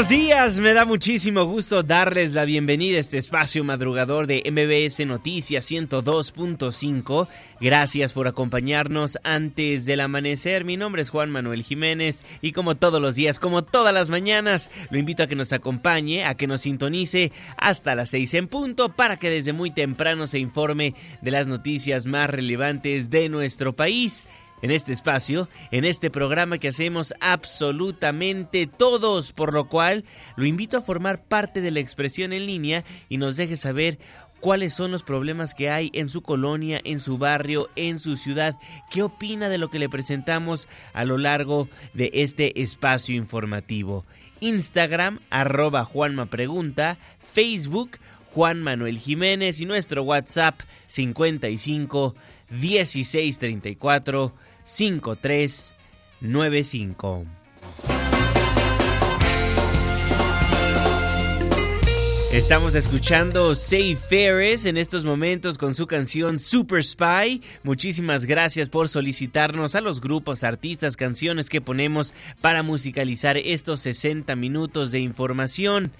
Buenos días, me da muchísimo gusto darles la bienvenida a este espacio madrugador de MBS Noticias 102.5. Gracias por acompañarnos antes del amanecer. Mi nombre es Juan Manuel Jiménez y como todos los días, como todas las mañanas, lo invito a que nos acompañe, a que nos sintonice hasta las 6 en punto para que desde muy temprano se informe de las noticias más relevantes de nuestro país en este espacio, en este programa que hacemos absolutamente todos, por lo cual lo invito a formar parte de la expresión en línea y nos deje saber cuáles son los problemas que hay en su colonia, en su barrio, en su ciudad, qué opina de lo que le presentamos a lo largo de este espacio informativo. Instagram, arroba Juanma Facebook, Juan Manuel Jiménez y nuestro WhatsApp 55 1634 5395. Estamos escuchando Say Ferris en estos momentos con su canción Super Spy. Muchísimas gracias por solicitarnos a los grupos, artistas, canciones que ponemos para musicalizar estos 60 minutos de información.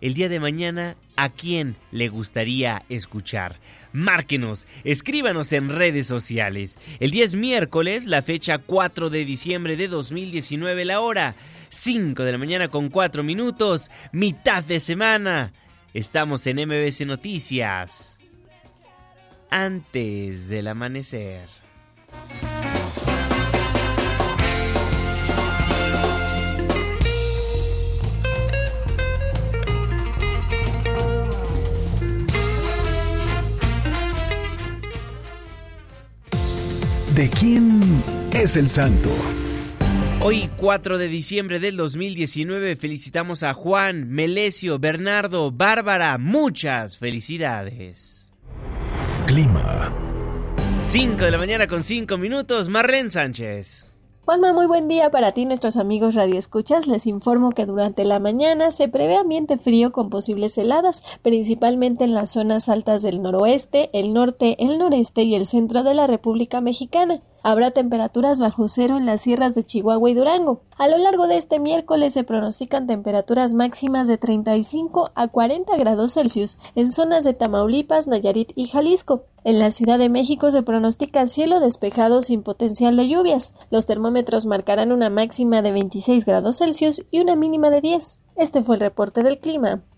El día de mañana, ¿a quién le gustaría escuchar? Márquenos, escríbanos en redes sociales. El día es miércoles, la fecha 4 de diciembre de 2019, la hora 5 de la mañana con 4 minutos, mitad de semana. Estamos en MBC Noticias. Antes del amanecer. ¿De quién es el santo? Hoy 4 de diciembre del 2019 felicitamos a Juan, Melesio, Bernardo, Bárbara. Muchas felicidades. Clima. 5 de la mañana con 5 minutos, Marlene Sánchez. Juanma, muy buen día para ti, nuestros amigos radioescuchas. Les informo que durante la mañana se prevé ambiente frío con posibles heladas, principalmente en las zonas altas del noroeste, el norte, el noreste y el centro de la República Mexicana. Habrá temperaturas bajo cero en las sierras de Chihuahua y Durango. A lo largo de este miércoles se pronostican temperaturas máximas de 35 a 40 grados Celsius en zonas de Tamaulipas, Nayarit y Jalisco. En la Ciudad de México se pronostica cielo despejado sin potencial de lluvias. Los termómetros marcarán una máxima de 26 grados Celsius y una mínima de 10. Este fue el reporte del clima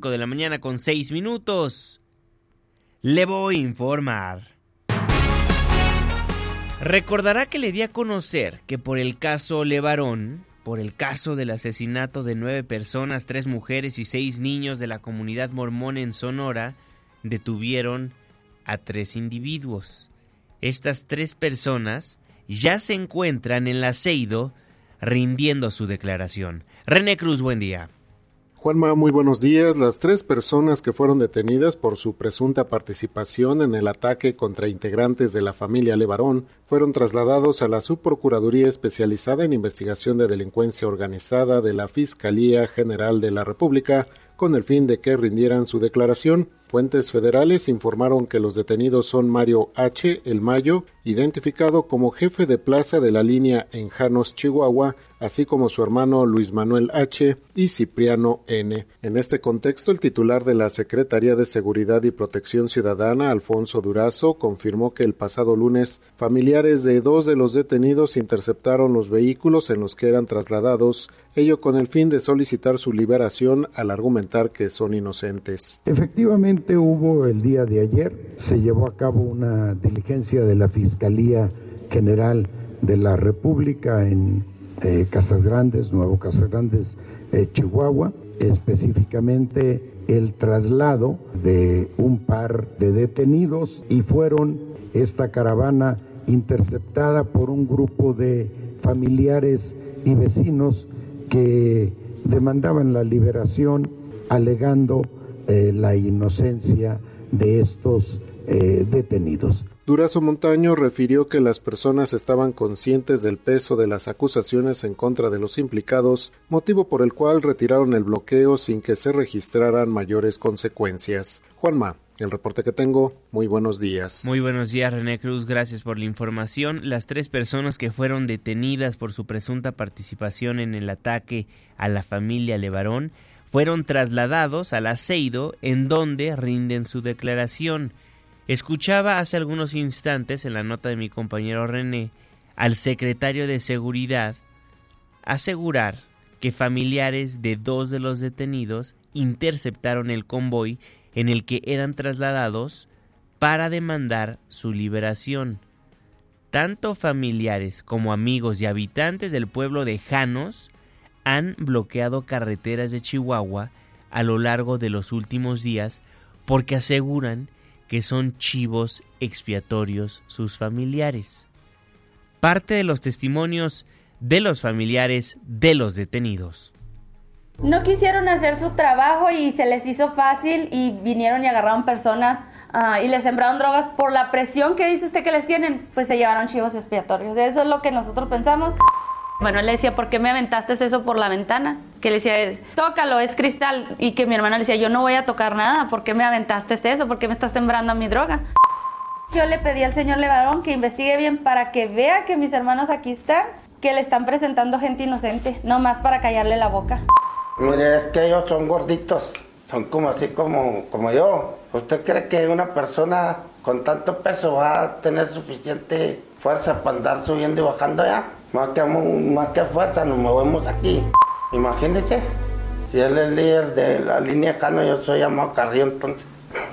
de la mañana con 6 minutos. Le voy a informar. Recordará que le di a conocer que por el caso Levarón, por el caso del asesinato de nueve personas, tres mujeres y seis niños de la comunidad mormón en Sonora, detuvieron a tres individuos. Estas tres personas ya se encuentran en la Seido rindiendo su declaración. René Cruz, buen día. Juanma, muy buenos días. Las tres personas que fueron detenidas por su presunta participación en el ataque contra integrantes de la familia Levarón fueron trasladados a la Subprocuraduría Especializada en Investigación de Delincuencia Organizada de la Fiscalía General de la República con el fin de que rindieran su declaración. Fuentes federales informaron que los detenidos son Mario H. El Mayo, identificado como jefe de plaza de la línea en Janos, Chihuahua, así como su hermano Luis Manuel H. y Cipriano N. En este contexto, el titular de la Secretaría de Seguridad y Protección Ciudadana, Alfonso Durazo, confirmó que el pasado lunes familiares de dos de los detenidos interceptaron los vehículos en los que eran trasladados, ello con el fin de solicitar su liberación al argumentar que son inocentes. Efectivamente hubo el día de ayer, se llevó a cabo una diligencia de la Fiscalía General de la República en eh, Casas Grandes, Nuevo Casas Grandes, eh, Chihuahua, específicamente el traslado de un par de detenidos y fueron esta caravana interceptada por un grupo de familiares y vecinos que demandaban la liberación alegando eh, la inocencia de estos detenidos. Durazo Montaño refirió que las personas estaban conscientes del peso de las acusaciones en contra de los implicados, motivo por el cual retiraron el bloqueo sin que se registraran mayores consecuencias. Juanma, el reporte que tengo, muy buenos días. Muy buenos días, René Cruz, gracias por la información. Las tres personas que fueron detenidas por su presunta participación en el ataque a la familia Levarón fueron trasladados al aceido en donde rinden su declaración. Escuchaba hace algunos instantes en la nota de mi compañero René al secretario de Seguridad asegurar que familiares de dos de los detenidos interceptaron el convoy en el que eran trasladados para demandar su liberación. Tanto familiares como amigos y habitantes del pueblo de Janos han bloqueado carreteras de Chihuahua a lo largo de los últimos días porque aseguran que son chivos expiatorios sus familiares. Parte de los testimonios de los familiares de los detenidos. No quisieron hacer su trabajo y se les hizo fácil y vinieron y agarraron personas ah, y les sembraron drogas por la presión que dice usted que les tienen, pues se llevaron chivos expiatorios. Eso es lo que nosotros pensamos. Bueno, él le decía, ¿por qué me aventaste eso por la ventana? Que le decía, tócalo, es cristal. Y que mi hermana le decía, yo no voy a tocar nada, ¿por qué me aventaste eso? ¿Por qué me estás sembrando mi droga? Yo le pedí al señor Levarón que investigue bien para que vea que mis hermanos aquí están, que le están presentando gente inocente, no más para callarle la boca. Mire, es que ellos son gorditos, son como así como, como yo. ¿Usted cree que una persona con tanto peso va a tener suficiente fuerza para andar subiendo y bajando ya? Más que, más que fuerza nos movemos aquí. Imagínese, si él es líder de la línea Cano, yo soy llamado Carrillo, entonces.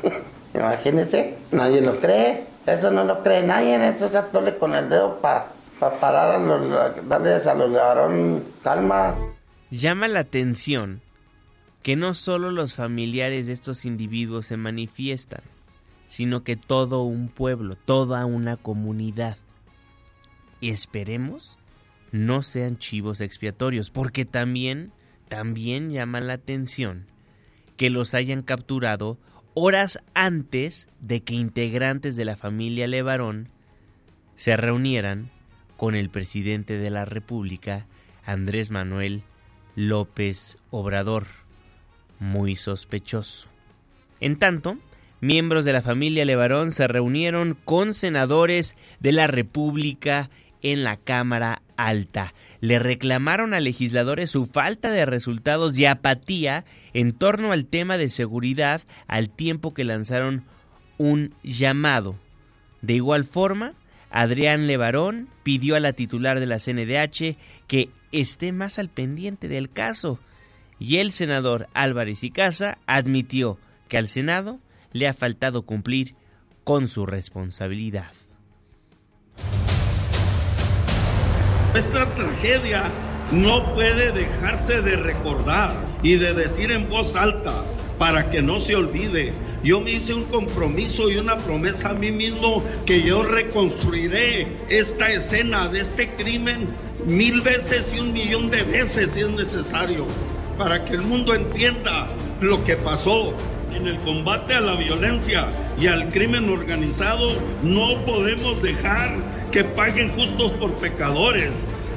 Imagínese, nadie lo cree. Eso no lo cree nadie, eso se atole con el dedo para parar a los, darles a los ladrones calma. Llama la atención que no solo los familiares de estos individuos se manifiestan, sino que todo un pueblo, toda una comunidad. Y esperemos no sean chivos expiatorios, porque también, también llama la atención que los hayan capturado horas antes de que integrantes de la familia Levarón se reunieran con el presidente de la República, Andrés Manuel López Obrador. Muy sospechoso. En tanto, miembros de la familia Levarón se reunieron con senadores de la República en la Cámara Alta. Le reclamaron a legisladores su falta de resultados y apatía en torno al tema de seguridad al tiempo que lanzaron un llamado. De igual forma, Adrián Levarón pidió a la titular de la CNDH que esté más al pendiente del caso y el senador Álvarez y Casa admitió que al Senado le ha faltado cumplir con su responsabilidad. Esta tragedia no puede dejarse de recordar y de decir en voz alta para que no se olvide. Yo me hice un compromiso y una promesa a mí mismo que yo reconstruiré esta escena de este crimen mil veces y un millón de veces si es necesario para que el mundo entienda lo que pasó. En el combate a la violencia y al crimen organizado no podemos dejar que paguen justos por pecadores.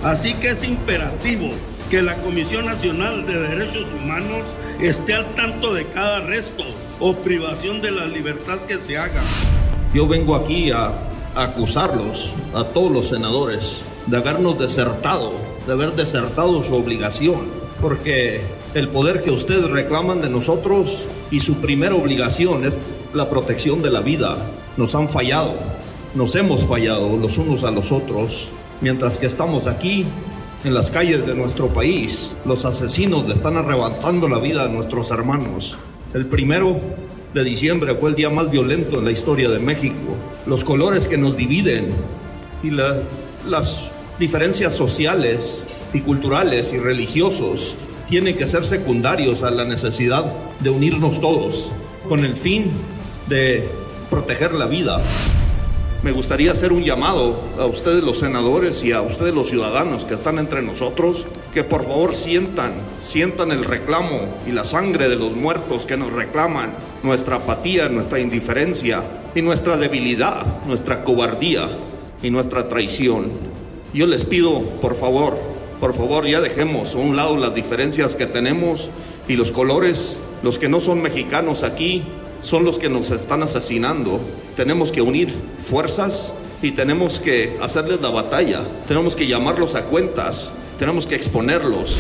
Así que es imperativo que la Comisión Nacional de Derechos Humanos esté al tanto de cada arresto o privación de la libertad que se haga. Yo vengo aquí a acusarlos, a todos los senadores, de habernos desertado, de haber desertado su obligación, porque el poder que ustedes reclaman de nosotros y su primera obligación es la protección de la vida, nos han fallado, nos hemos fallado los unos a los otros, mientras que estamos aquí en las calles de nuestro país, los asesinos le están arrebatando la vida a nuestros hermanos. El primero de diciembre fue el día más violento en la historia de México. Los colores que nos dividen y las diferencias sociales y culturales y religiosos tienen que ser secundarios a la necesidad de unirnos todos con el fin de proteger la vida. Me gustaría hacer un llamado a ustedes los senadores y a ustedes los ciudadanos que están entre nosotros, que por favor sientan, sientan el reclamo y la sangre de los muertos que nos reclaman, nuestra apatía, nuestra indiferencia y nuestra debilidad, nuestra cobardía y nuestra traición. Yo les pido, por favor, por favor, ya dejemos a un lado las diferencias que tenemos y los colores, los que no son mexicanos aquí, son los que nos están asesinando. Tenemos que unir fuerzas y tenemos que hacerles la batalla. Tenemos que llamarlos a cuentas. Tenemos que exponerlos.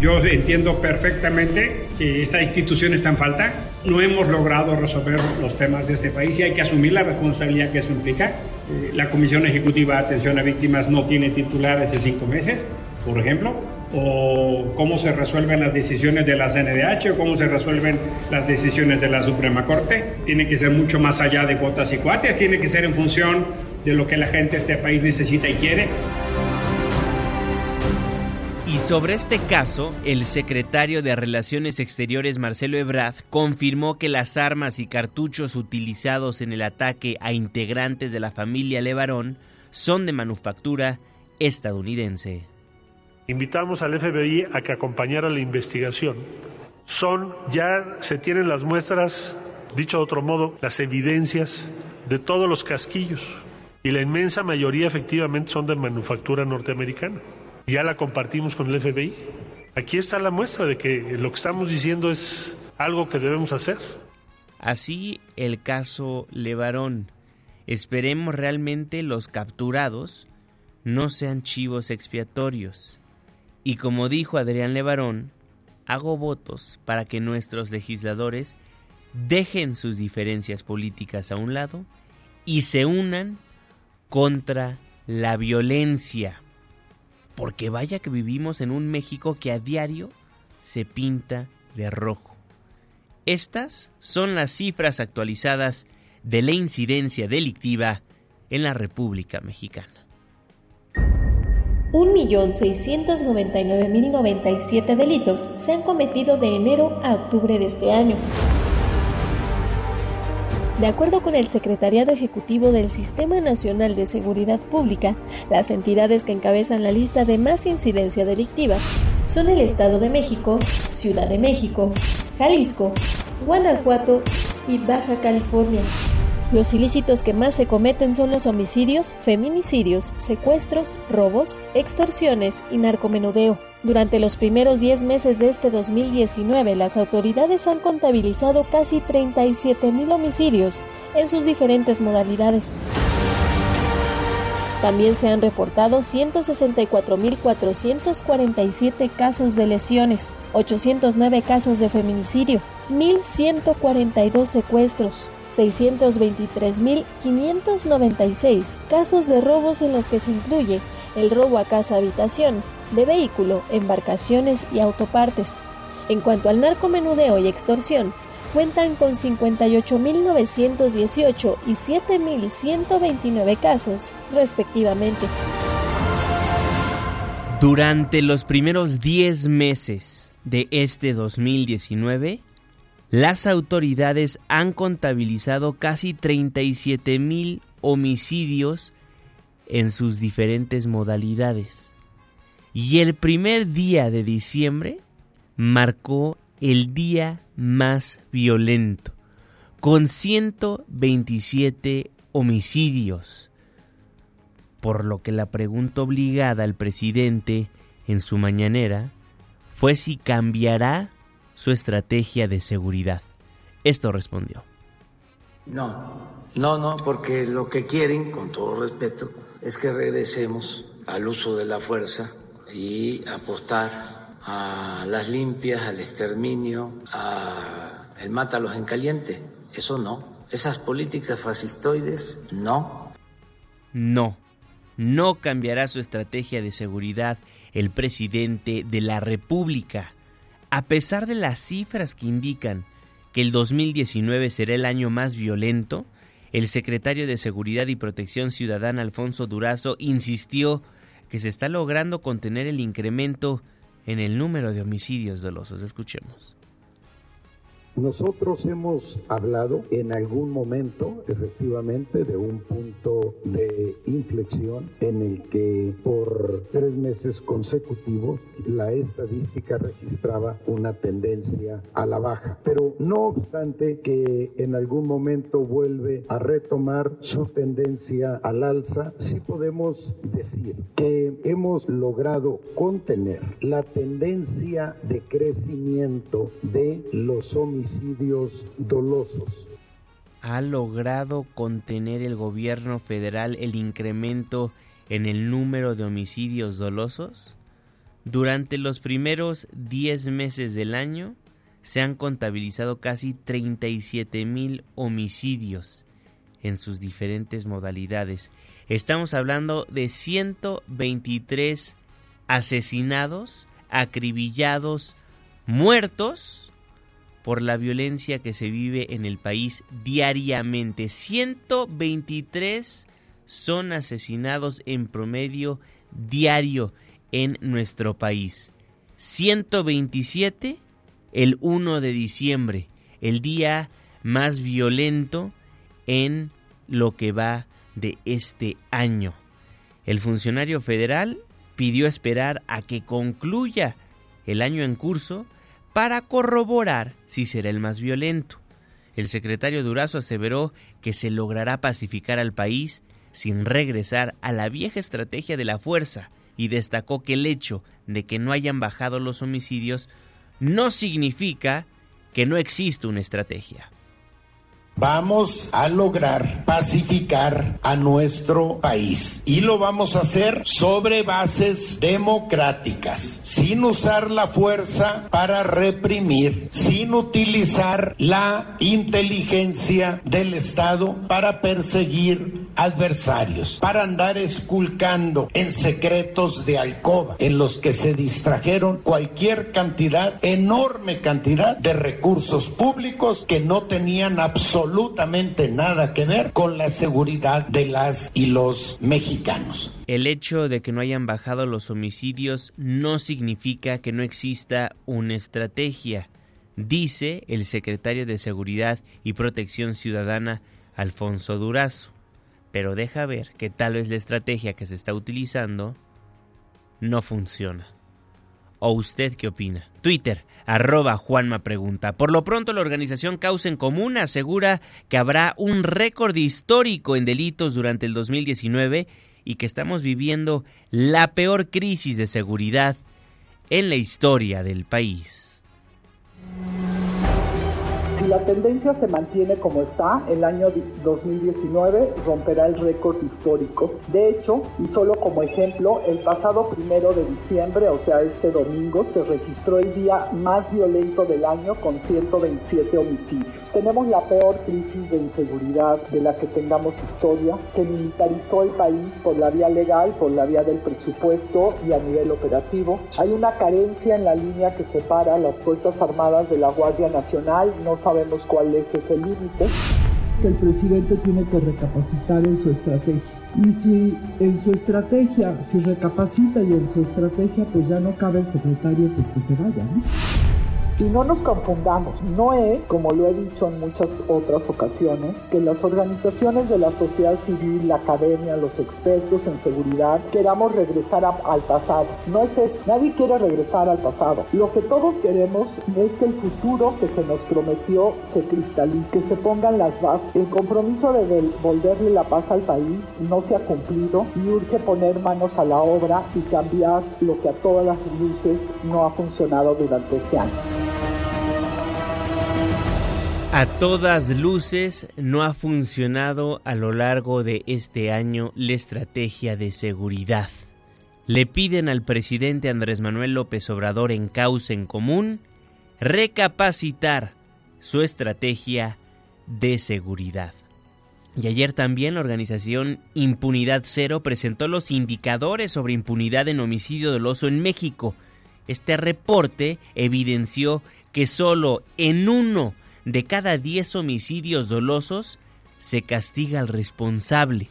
Yo entiendo perfectamente que esta institución está en falta. No hemos logrado resolver los temas de este país y hay que asumir la responsabilidad que eso implica. Eh, la Comisión Ejecutiva de Atención a Víctimas no tiene titulares de cinco meses, por ejemplo o cómo se resuelven las decisiones de la CNDH o cómo se resuelven las decisiones de la Suprema Corte. Tiene que ser mucho más allá de cuotas y cuates, tiene que ser en función de lo que la gente de este país necesita y quiere. Y sobre este caso, el secretario de Relaciones Exteriores Marcelo Ebrard confirmó que las armas y cartuchos utilizados en el ataque a integrantes de la familia Levarón son de manufactura estadounidense. Invitamos al FBI a que acompañara la investigación. Son, ya se tienen las muestras, dicho de otro modo, las evidencias de todos los casquillos. Y la inmensa mayoría efectivamente son de manufactura norteamericana. Ya la compartimos con el FBI. Aquí está la muestra de que lo que estamos diciendo es algo que debemos hacer. Así el caso Levarón. Esperemos realmente los capturados no sean chivos expiatorios y como dijo Adrián Levarón, hago votos para que nuestros legisladores dejen sus diferencias políticas a un lado y se unan contra la violencia. Porque vaya que vivimos en un México que a diario se pinta de rojo. Estas son las cifras actualizadas de la incidencia delictiva en la República Mexicana. 1.699.097 delitos se han cometido de enero a octubre de este año. De acuerdo con el Secretariado Ejecutivo del Sistema Nacional de Seguridad Pública, las entidades que encabezan la lista de más incidencia delictiva son el Estado de México, Ciudad de México, Jalisco, Guanajuato y Baja California. Los ilícitos que más se cometen son los homicidios, feminicidios, secuestros, robos, extorsiones y narcomenudeo. Durante los primeros 10 meses de este 2019, las autoridades han contabilizado casi 37 mil homicidios en sus diferentes modalidades. También se han reportado 164.447 casos de lesiones, 809 casos de feminicidio, 1.142 secuestros, 623.596 casos de robos en los que se incluye el robo a casa-habitación, de vehículo, embarcaciones y autopartes. En cuanto al narcomenudeo y extorsión, cuentan con 58.918 y 7.129 casos, respectivamente. Durante los primeros 10 meses de este 2019, las autoridades han contabilizado casi 37 mil homicidios en sus diferentes modalidades. Y el primer día de diciembre marcó el día más violento, con 127 homicidios. Por lo que la pregunta obligada al presidente en su mañanera fue si cambiará su estrategia de seguridad. Esto respondió. No, no, no, porque lo que quieren, con todo respeto, es que regresemos al uso de la fuerza y apostar a las limpias, al exterminio, a el mátalos en caliente. Eso no. Esas políticas fascistoides, no. No, no cambiará su estrategia de seguridad el presidente de la República, a pesar de las cifras que indican que el 2019 será el año más violento, el secretario de Seguridad y Protección Ciudadana Alfonso Durazo insistió que se está logrando contener el incremento en el número de homicidios dolosos. Escuchemos. Nosotros hemos hablado en algún momento, efectivamente, de un punto de inflexión en el que por tres meses consecutivos la estadística registraba una tendencia a la baja. Pero no obstante que en algún momento vuelve a retomar su tendencia al alza, sí podemos decir que hemos logrado contener la tendencia de crecimiento de los homicidios dolosos. ¿Ha logrado contener el gobierno federal el incremento en el número de homicidios dolosos? Durante los primeros 10 meses del año se han contabilizado casi 37 mil homicidios en sus diferentes modalidades. Estamos hablando de 123 asesinados, acribillados, muertos por la violencia que se vive en el país diariamente. 123 son asesinados en promedio diario en nuestro país. 127 el 1 de diciembre, el día más violento en lo que va de este año. El funcionario federal pidió esperar a que concluya el año en curso para corroborar si será el más violento. El secretario Durazo aseveró que se logrará pacificar al país sin regresar a la vieja estrategia de la fuerza y destacó que el hecho de que no hayan bajado los homicidios no significa que no exista una estrategia. Vamos a lograr pacificar a nuestro país y lo vamos a hacer sobre bases democráticas, sin usar la fuerza para reprimir, sin utilizar la inteligencia del Estado para perseguir adversarios, para andar esculcando en secretos de alcoba en los que se distrajeron cualquier cantidad, enorme cantidad de recursos públicos que no tenían absolutamente absolutamente nada que ver con la seguridad de las y los mexicanos. El hecho de que no hayan bajado los homicidios no significa que no exista una estrategia, dice el secretario de Seguridad y Protección Ciudadana, Alfonso Durazo. Pero deja ver que tal vez la estrategia que se está utilizando no funciona. ¿O usted qué opina? Twitter, arroba Juanma Pregunta. Por lo pronto, la organización Causa en Común asegura que habrá un récord histórico en delitos durante el 2019 y que estamos viviendo la peor crisis de seguridad en la historia del país. Si la tendencia se mantiene como está, el año 2019 romperá el récord histórico. De hecho, y solo como ejemplo, el pasado primero de diciembre, o sea, este domingo, se registró el día más violento del año con 127 homicidios. Tenemos la peor crisis de inseguridad de la que tengamos historia. Se militarizó el país por la vía legal, por la vía del presupuesto y a nivel operativo. Hay una carencia en la línea que separa las Fuerzas Armadas de la Guardia Nacional. No sabemos cuál es ese límite. El presidente tiene que recapacitar en su estrategia. Y si en su estrategia, si recapacita y en su estrategia, pues ya no cabe el secretario, pues que se vaya, ¿no? Y no nos confundamos, no es, como lo he dicho en muchas otras ocasiones, que las organizaciones de la sociedad civil, la academia, los expertos en seguridad, queramos regresar al pasado. No es eso, nadie quiere regresar al pasado. Lo que todos queremos es que el futuro que se nos prometió se cristalice, que se pongan las bases. El compromiso de devolverle la paz al país no se ha cumplido y urge poner manos a la obra y cambiar lo que a todas las luces no ha funcionado durante este año. A todas luces no ha funcionado a lo largo de este año la estrategia de seguridad. Le piden al presidente Andrés Manuel López Obrador en causa en común recapacitar su estrategia de seguridad. Y ayer también la organización Impunidad Cero presentó los indicadores sobre impunidad en homicidio doloso en México. Este reporte evidenció que solo en uno de cada 10 homicidios dolosos se castiga al responsable.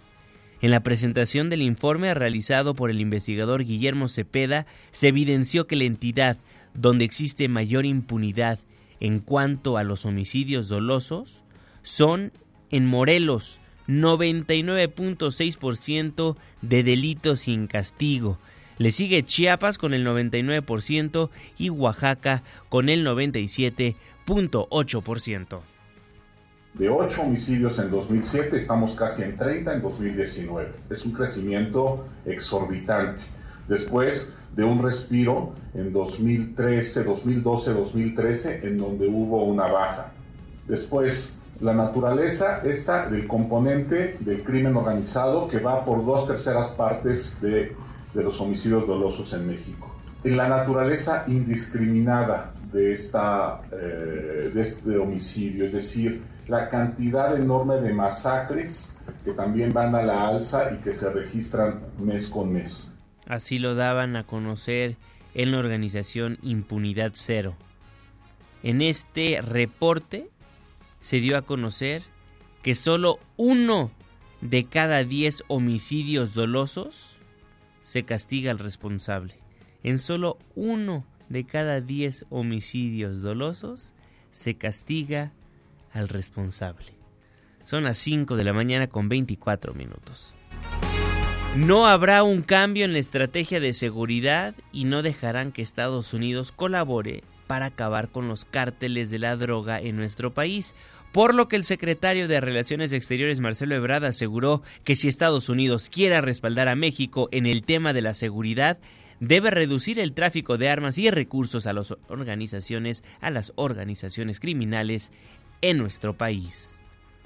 En la presentación del informe realizado por el investigador Guillermo Cepeda, se evidenció que la entidad donde existe mayor impunidad en cuanto a los homicidios dolosos son en Morelos, 99.6% de delitos sin castigo. Le sigue Chiapas con el 99% y Oaxaca con el 97.8%. De 8 homicidios en 2007 estamos casi en 30 en 2019. Es un crecimiento exorbitante. Después de un respiro en 2013, 2012, 2013, en donde hubo una baja. Después, la naturaleza esta del componente del crimen organizado que va por dos terceras partes de, los homicidios dolosos en México. En la naturaleza indiscriminada de, esta, eh, de este homicidio, es decir, la cantidad enorme de masacres que también van a la alza y que se registran mes con mes. Así lo daban a conocer en la organización Impunidad Cero. En este reporte se dio a conocer que solo uno de cada diez homicidios dolosos se castiga al responsable. En solo uno de cada diez homicidios dolosos se castiga al responsable. Son las 5 de la mañana con 24 minutos. No habrá un cambio en la estrategia de seguridad y no dejarán que Estados Unidos colabore para acabar con los cárteles de la droga en nuestro país. Por lo que el secretario de Relaciones Exteriores Marcelo Ebrard aseguró que si Estados Unidos quiere respaldar a México en el tema de la seguridad, debe reducir el tráfico de armas y recursos a las organizaciones, a las organizaciones criminales en nuestro país.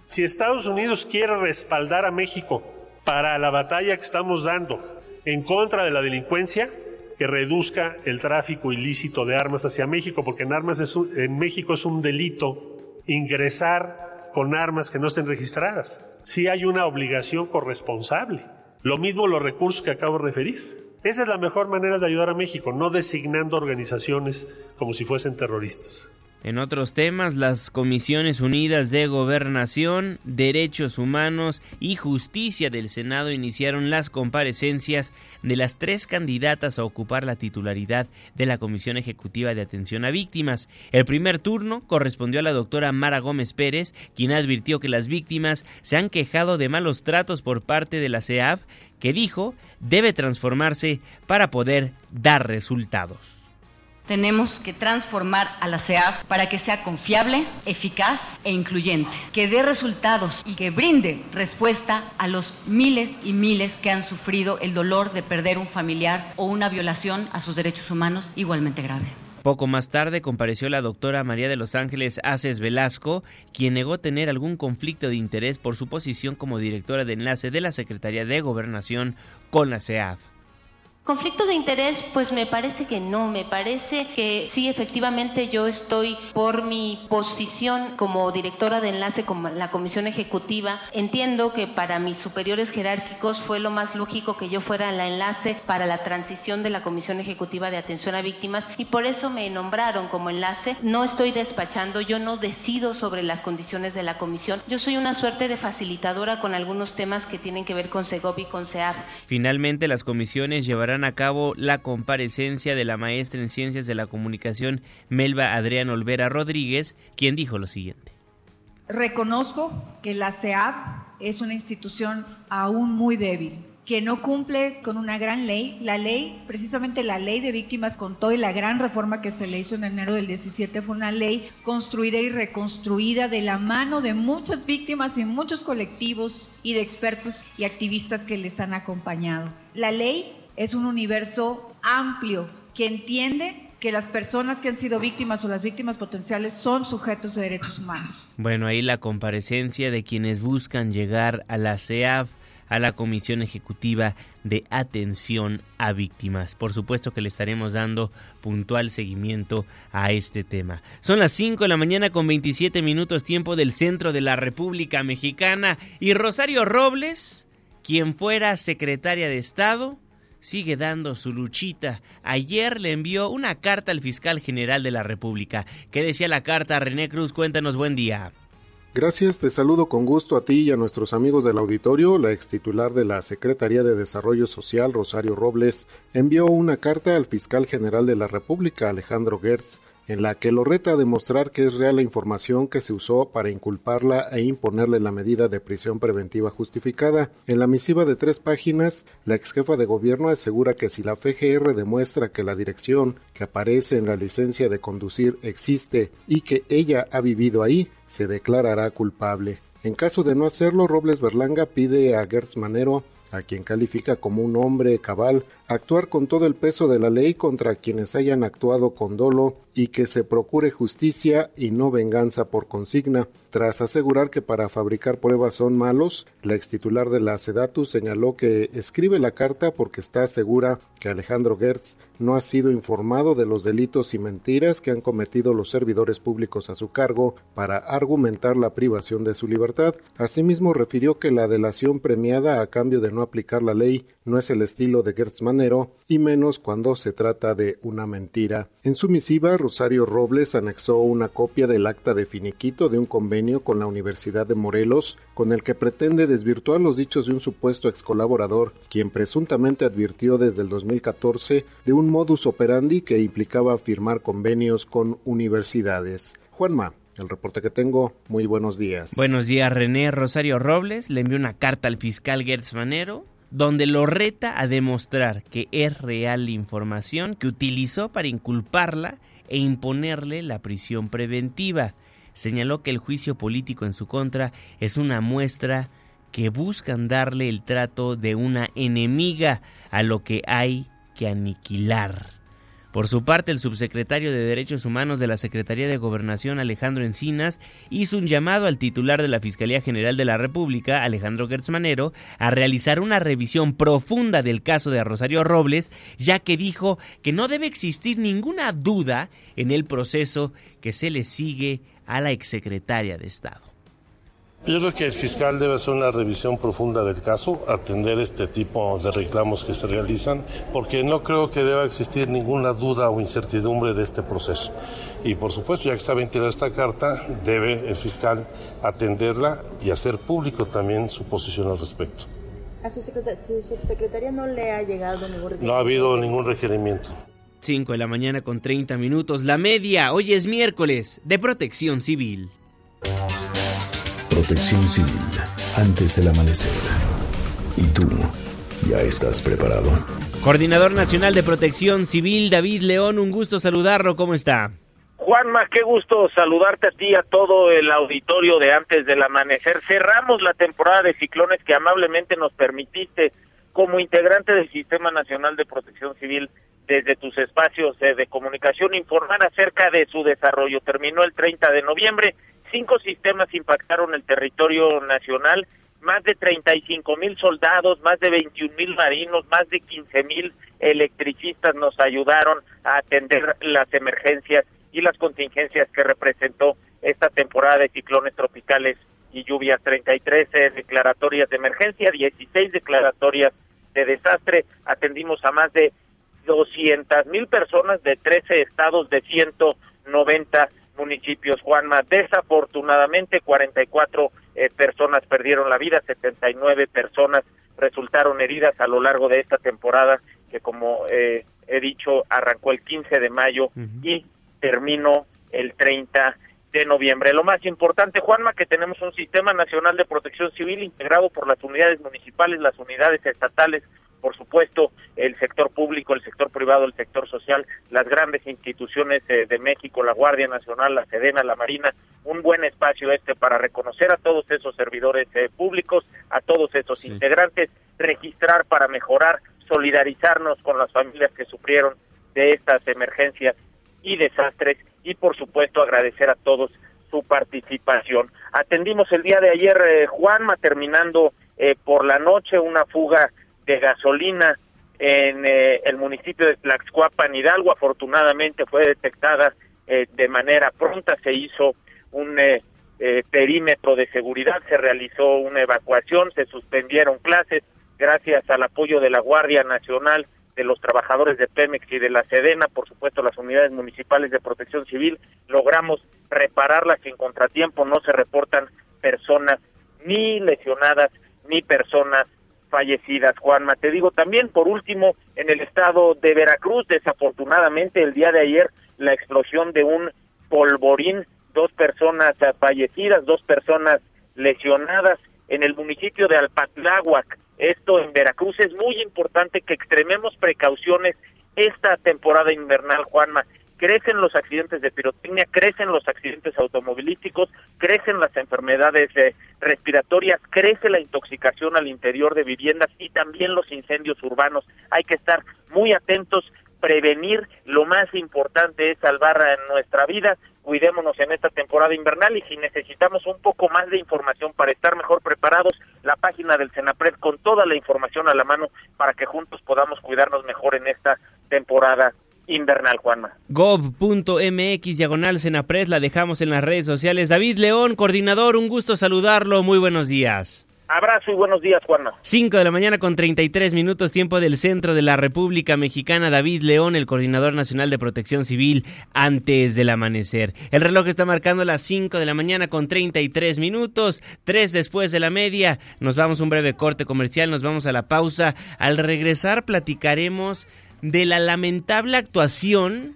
Si Estados Unidos quiere respaldar a México para la batalla que estamos dando en contra de la delincuencia, que reduzca el tráfico ilícito de armas hacia México, porque en, armas en México es un delito ingresar con armas que no estén registradas. Sí hay una obligación corresponsable. Lo mismo los recursos que acabo de referir. Esa es la mejor manera de ayudar a México, no designando organizaciones como si fuesen terroristas. En otros temas, las Comisiones Unidas de Gobernación, Derechos Humanos y Justicia del Senado iniciaron las comparecencias de las tres candidatas a ocupar la titularidad de la Comisión Ejecutiva de Atención a Víctimas. El primer turno correspondió a la doctora Mara Gómez Pérez, quien advirtió que las víctimas se han quejado de malos tratos por parte de la CEAF, que dijo debe transformarse para poder dar resultados. Tenemos que transformar a la CEAF para que sea confiable, eficaz e incluyente, que dé resultados y que brinde respuesta a los miles y miles que han sufrido el dolor de perder un familiar o una violación a sus derechos humanos igualmente grave. Poco más tarde compareció la doctora María de los Ángeles Aces Velasco, quien negó tener algún conflicto de interés por su posición como directora de enlace de la Secretaría de Gobernación con la CEAF. Conflicto de interés, pues me parece que no, me parece que sí, efectivamente yo estoy por mi posición como directora de enlace con la Comisión Ejecutiva. Entiendo que para mis superiores jerárquicos fue lo más lógico que yo fuera la enlace para la transición de la Comisión Ejecutiva de Atención a Víctimas y por eso me nombraron como enlace. No estoy despachando, yo no decido sobre las condiciones de la comisión. Yo soy una suerte de facilitadora con algunos temas que tienen que ver con Segov y con SEAF. Finalmente, las comisiones llevarán a cabo la comparecencia de la maestra en Ciencias de la Comunicación Melba Adrián Olvera Rodríguez, quien dijo lo siguiente. Reconozco que la CEAP es una institución aún muy débil que no cumple con una gran ley. La ley, precisamente la ley de víctimas contó y la gran reforma que se le hizo en enero del 17 fue una ley construida y reconstruida de la mano de muchas víctimas y muchos colectivos y de expertos y activistas que les han acompañado. La ley es un universo amplio que entiende que las personas que han sido víctimas o las víctimas potenciales son sujetos de derechos humanos. Bueno, ahí la comparecencia de quienes buscan llegar a la CEAF a la Comisión Ejecutiva de Atención a Víctimas. Por supuesto que le estaremos dando puntual seguimiento a este tema. Son las 5 de la mañana con 27 minutos tiempo del centro de la República Mexicana y Rosario Robles, quien fuera secretaria de Estado, sigue dando su luchita. Ayer le envió una carta al fiscal general de la República. ¿Qué decía la carta? René Cruz, cuéntanos buen día. Gracias, te saludo con gusto a ti y a nuestros amigos del auditorio. La ex titular de la Secretaría de Desarrollo Social, Rosario Robles, envió una carta al fiscal general de la República, Alejandro Gertz, en la que lo reta a demostrar que es real la información que se usó para inculparla e imponerle la medida de prisión preventiva justificada. En la misiva de tres páginas, la ex jefa de gobierno asegura que si la FGR demuestra que la dirección que aparece en la licencia de conducir existe y que ella ha vivido ahí, se declarará culpable. En caso de no hacerlo, Robles Berlanga pide a Gertz Manero a quien califica como un hombre cabal, actuar con todo el peso de la ley contra quienes hayan actuado con dolo y que se procure justicia y no venganza por consigna. Tras asegurar que para fabricar pruebas son malos, la ex titular de la SEDATU señaló que escribe la carta porque está segura que Alejandro Gertz no ha sido informado de los delitos y mentiras que han cometido los servidores públicos a su cargo para argumentar la privación de su libertad. Asimismo, refirió que la delación premiada a cambio de no aplicar la ley no es el estilo de Gertz Manero, y menos cuando se trata de una mentira. En su misiva, Rosario Robles anexó una copia del acta de finiquito de un convenio con la Universidad de Morelos, con el que pretende desvirtuar los dichos de un supuesto ex colaborador, quien presuntamente advirtió desde el 2014 de un modus operandi que implicaba firmar convenios con universidades. Juanma, el reporte que tengo. Muy buenos días. Buenos días, René Rosario Robles. Le envió una carta al fiscal Gertz Manero donde lo reta a demostrar que es real la información que utilizó para inculparla e imponerle la prisión preventiva. Señaló que el juicio político en su contra es una muestra que buscan darle el trato de una enemiga a lo que hay que aniquilar. Por su parte, el subsecretario de Derechos Humanos de la Secretaría de Gobernación, Alejandro Encinas, hizo un llamado al titular de la Fiscalía General de la República, Alejandro Gertzmanero, a realizar una revisión profunda del caso de Rosario Robles, ya que dijo que no debe existir ninguna duda en el proceso que se le sigue a la exsecretaria de Estado. Yo creo que el fiscal debe hacer una revisión profunda del caso, atender este tipo de reclamos que se realizan, porque no creo que deba existir ninguna duda o incertidumbre de este proceso. Y por supuesto, ya que está ventilada esta carta, debe el fiscal atenderla y hacer público también su posición al respecto. ¿A su, secretaría no le ha llegado ningún requerimiento? No ha habido ningún requerimiento. 5 de la mañana con 30 minutos, la media, hoy es miércoles, de protección civil. Protección Civil, antes del amanecer. ¿Y tú ya estás preparado? Coordinador Nacional de Protección Civil, David León, un gusto saludarlo, ¿cómo está? Juanma, qué gusto saludarte a ti y a todo el auditorio de antes del amanecer. Cerramos la temporada de ciclones que amablemente nos permitiste como integrante del Sistema Nacional de Protección Civil desde tus espacios de comunicación informar acerca de su desarrollo. Terminó el 30 de noviembre Cinco sistemas impactaron el territorio nacional, más de 35 mil soldados, más de 21 mil marinos, más de 15 mil electricistas nos ayudaron a atender las emergencias y las contingencias que representó esta temporada de ciclones tropicales y lluvias. 33 declaratorias de emergencia, 16 declaratorias de desastre. Atendimos a más de 200 mil personas de 13 estados de 190 municipios. Juanma, desafortunadamente 44 eh, personas perdieron la vida, 79 personas resultaron heridas a lo largo de esta temporada que como eh, he dicho arrancó el 15 de mayo y terminó el 30 de noviembre. Lo más importante, Juanma, que tenemos un sistema nacional de protección civil integrado por las unidades municipales, las unidades estatales, por supuesto, el sector público, el sector privado, el sector social, las grandes instituciones eh, de México, la Guardia Nacional, la Sedena, la Marina, un buen espacio este para reconocer a todos esos servidores eh, públicos, a todos esos integrantes, registrar para mejorar, solidarizarnos con las familias que sufrieron de estas emergencias y desastres y por supuesto agradecer a todos su participación. Atendimos el día de ayer, eh, Juanma, terminando por la noche una fuga de gasolina en eh, el municipio de Tlaxcuapan, Hidalgo. Afortunadamente fue detectada eh, de manera pronta, se hizo un eh, perímetro de seguridad, se realizó una evacuación, se suspendieron clases gracias al apoyo de la Guardia Nacional, de los trabajadores de Pemex y de la Sedena, por supuesto las unidades municipales de protección civil, logramos repararlas sin contratiempo, no se reportan personas ni lesionadas ni personas fallecidas, Juanma. Te digo también, por último, en el estado de Veracruz, desafortunadamente, el día de ayer, la explosión de un polvorín, dos personas fallecidas, dos personas lesionadas en el municipio de Alpatláhuac. Esto en Veracruz es muy importante que extrememos precauciones esta temporada invernal, Juanma crecen los accidentes de pirotecnia, crecen los accidentes automovilísticos, crecen las enfermedades eh, respiratorias, crece la intoxicación al interior de viviendas y también los incendios urbanos. Hay que estar muy atentos, prevenir, lo más importante es salvar nuestra vida. Cuidémonos en esta temporada invernal y si necesitamos un poco más de información para estar mejor preparados, la página del Senapred con toda la información a la mano para que juntos podamos cuidarnos mejor en esta temporada invernal, Juanma. Gov.mx diagonal Senapred, la dejamos en las redes sociales. David León, coordinador, un gusto saludarlo. Muy buenos días. Abrazo y buenos días, Juanma. 5 de la mañana con 33 minutos, tiempo del centro de la República Mexicana. David León, el coordinador nacional de protección civil, antes del amanecer. El reloj está marcando las 5 de la mañana con 33 minutos, 3 después de la media. Nos vamos a un breve corte comercial, nos vamos a la pausa. Al regresar platicaremos de la lamentable actuación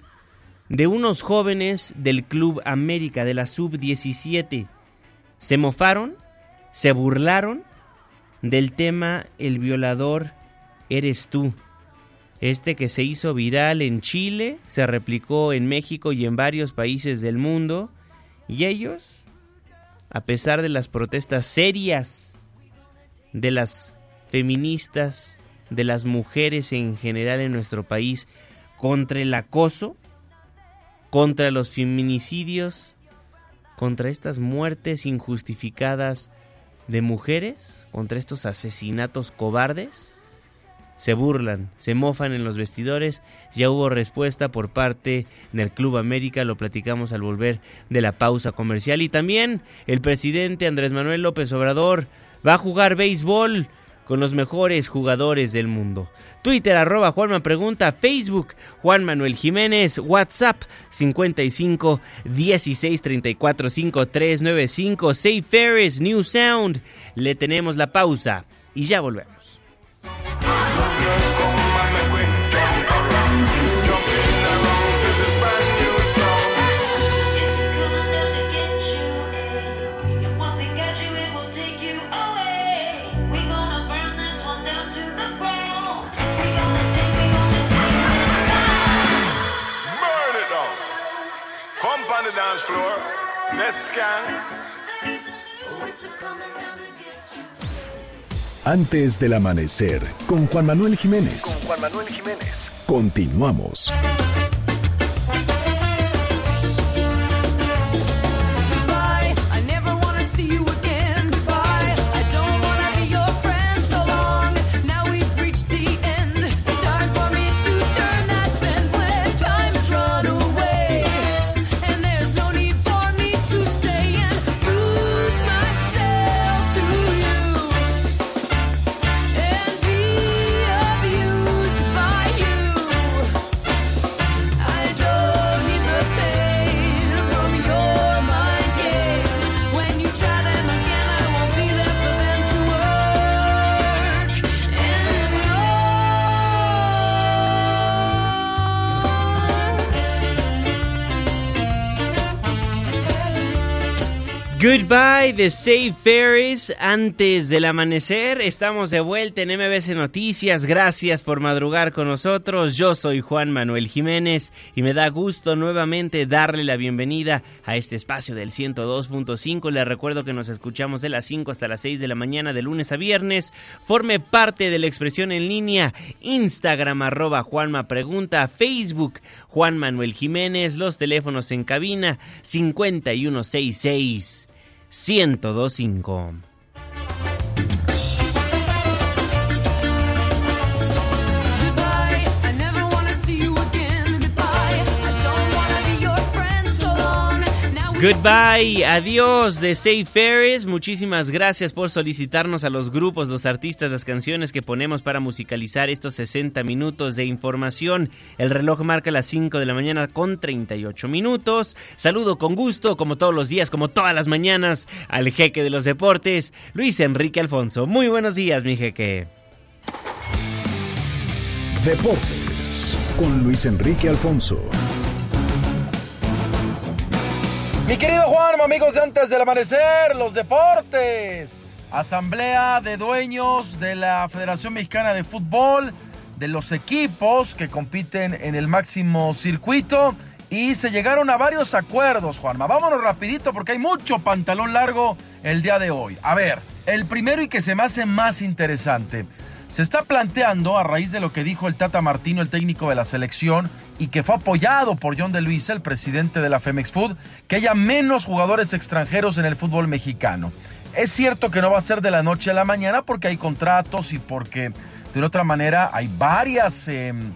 de unos jóvenes del Club América de la Sub-17. Se mofaron, se burlaron del tema El violador eres tú. Este que se hizo viral en Chile, se replicó en México y en varios países del mundo. Y ellos, a pesar de las protestas serias de las feministas, de las mujeres en general en nuestro país contra el acoso, contra los feminicidios, contra estas muertes injustificadas de mujeres, contra estos asesinatos cobardes, se burlan, se mofan en los vestidores. Ya hubo respuesta por parte del Club América, lo platicamos al volver de la pausa comercial. Y también el presidente Andrés Manuel López Obrador va a jugar béisbol con los mejores jugadores del mundo. Twitter arroba Juanma Pregunta, Facebook Juan Manuel Jiménez, WhatsApp 55 16 34 53 95, Safe Ferris, New Sound. Le tenemos la pausa y ya volvemos. Antes del amanecer, con Juan Manuel Jiménez. Con Juan Manuel Jiménez. Continuamos. De Safe Ferris antes del amanecer. Estamos de vuelta en MBC Noticias. Gracias por madrugar con nosotros. Yo soy Juan Manuel Jiménez y me da gusto nuevamente darle la bienvenida a este espacio del 102.5. Les recuerdo que nos escuchamos de las 5 hasta las 6 de la mañana de lunes a viernes. Forme parte de la expresión en línea Instagram arroba Juanma Pregunta, Facebook Juan Manuel Jiménez, los teléfonos en cabina 5166 1025. Goodbye, adiós de Safe Ferris. Muchísimas gracias por solicitarnos a los grupos, los artistas, las canciones que ponemos para musicalizar estos 60 minutos de información. El reloj marca las 5 de la mañana con 38 minutos. Saludo con gusto, como todos los días, como todas las mañanas, al jeque de los deportes, Luis Enrique Alfonso. Muy buenos días, mi jeque. Deportes con Luis Enrique Alfonso. Mi querido Juan, amigos antes del amanecer, los deportes. Asamblea de dueños de la Federación Mexicana de Fútbol, de los equipos que compiten en el máximo circuito y se llegaron a varios acuerdos, Juanma. Vámonos rapidito porque hay mucho pantalón largo el día de hoy. A ver, el primero y que se me hace más interesante. Se está planteando, a raíz de lo que dijo el Tata Martino, el técnico de la selección, y que fue apoyado por John de Luisa, el presidente de la Femex Food, que haya menos jugadores extranjeros en el fútbol mexicano. Es cierto que no va a ser de la noche a la mañana porque hay contratos y porque de otra manera hay varias, em,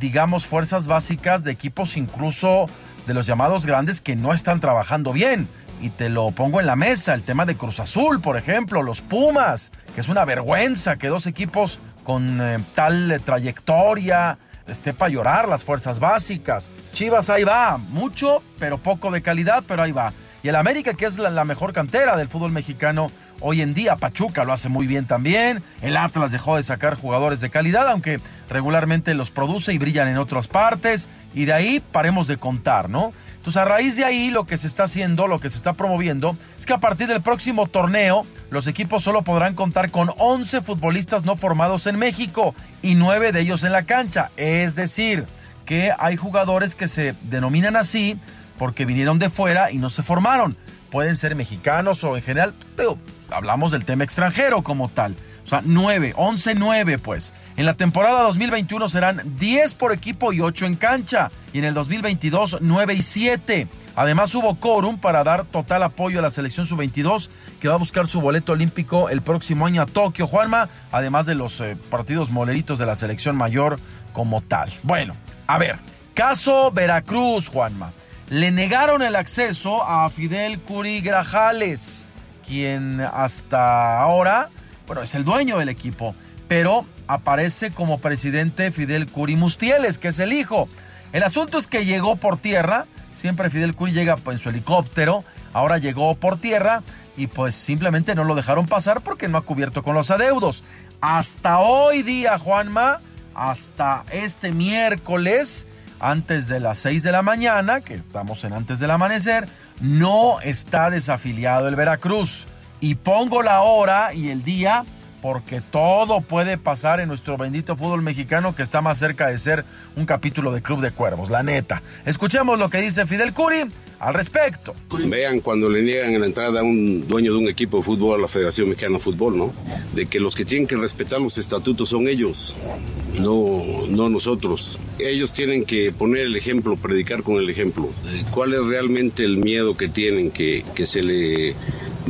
digamos, fuerzas básicas de equipos incluso de los llamados grandes que no están trabajando bien. Y te lo pongo en la mesa, el tema de Cruz Azul, por ejemplo, los Pumas, que es una vergüenza que dos equipos con eh, tal trayectoria, esté para llorar las fuerzas básicas. Chivas ahí va, mucho, pero poco de calidad, pero ahí va. Y el América, que es la, mejor cantera del fútbol mexicano hoy en día, Pachuca lo hace muy bien también. El Atlas dejó de sacar jugadores de calidad, aunque regularmente los produce y brillan en otras partes. Y de ahí paremos de contar, ¿no? Entonces, a raíz de ahí, lo que se está haciendo, lo que se está promoviendo, es que a partir del próximo torneo, los equipos solo podrán contar con 11 futbolistas no formados en México y 9 de ellos en la cancha. Es decir, que hay jugadores que se denominan así porque vinieron de fuera y no se formaron. Pueden ser mexicanos o en general, pero hablamos del tema extranjero como tal. O sea, 9, 11, 9 pues. En la temporada 2021 serán 10 por equipo y 8 en cancha. Y en el 2022 9 y 7. Además hubo quórum para dar total apoyo a la selección sub-22 que va a buscar su boleto olímpico el próximo año a Tokio, Juanma. Además de los eh, partidos moleritos de la selección mayor como tal. Bueno, a ver, caso Veracruz, Juanma. Le negaron el acceso a Fidel Curi Grajales, quien hasta ahora bueno, es el dueño del equipo, pero aparece como presidente Fidel Curi Mustieles, que es el hijo. El asunto es que llegó por tierra, siempre Fidel Curi llega en su helicóptero, ahora llegó por tierra y pues simplemente no lo dejaron pasar porque no ha cubierto con los adeudos. Hasta hoy día, Juanma, hasta este miércoles, antes de las 6 de la mañana, que estamos en antes del amanecer, no está desafiliado el Veracruz y pongo la hora y el día porque todo puede pasar en nuestro bendito fútbol mexicano que está más cerca de ser un capítulo de Club de Cuervos, la neta. Escuchemos lo que dice Fidel Curi al respecto. Vean cuando le niegan la entrada a un dueño de un equipo de fútbol a la Federación Mexicana de Fútbol, ¿no? De que los que tienen que respetar los estatutos son ellos, no, no nosotros. Ellos tienen que poner el ejemplo, predicar con el ejemplo. ¿Cuál es realmente el miedo que tienen que, que se le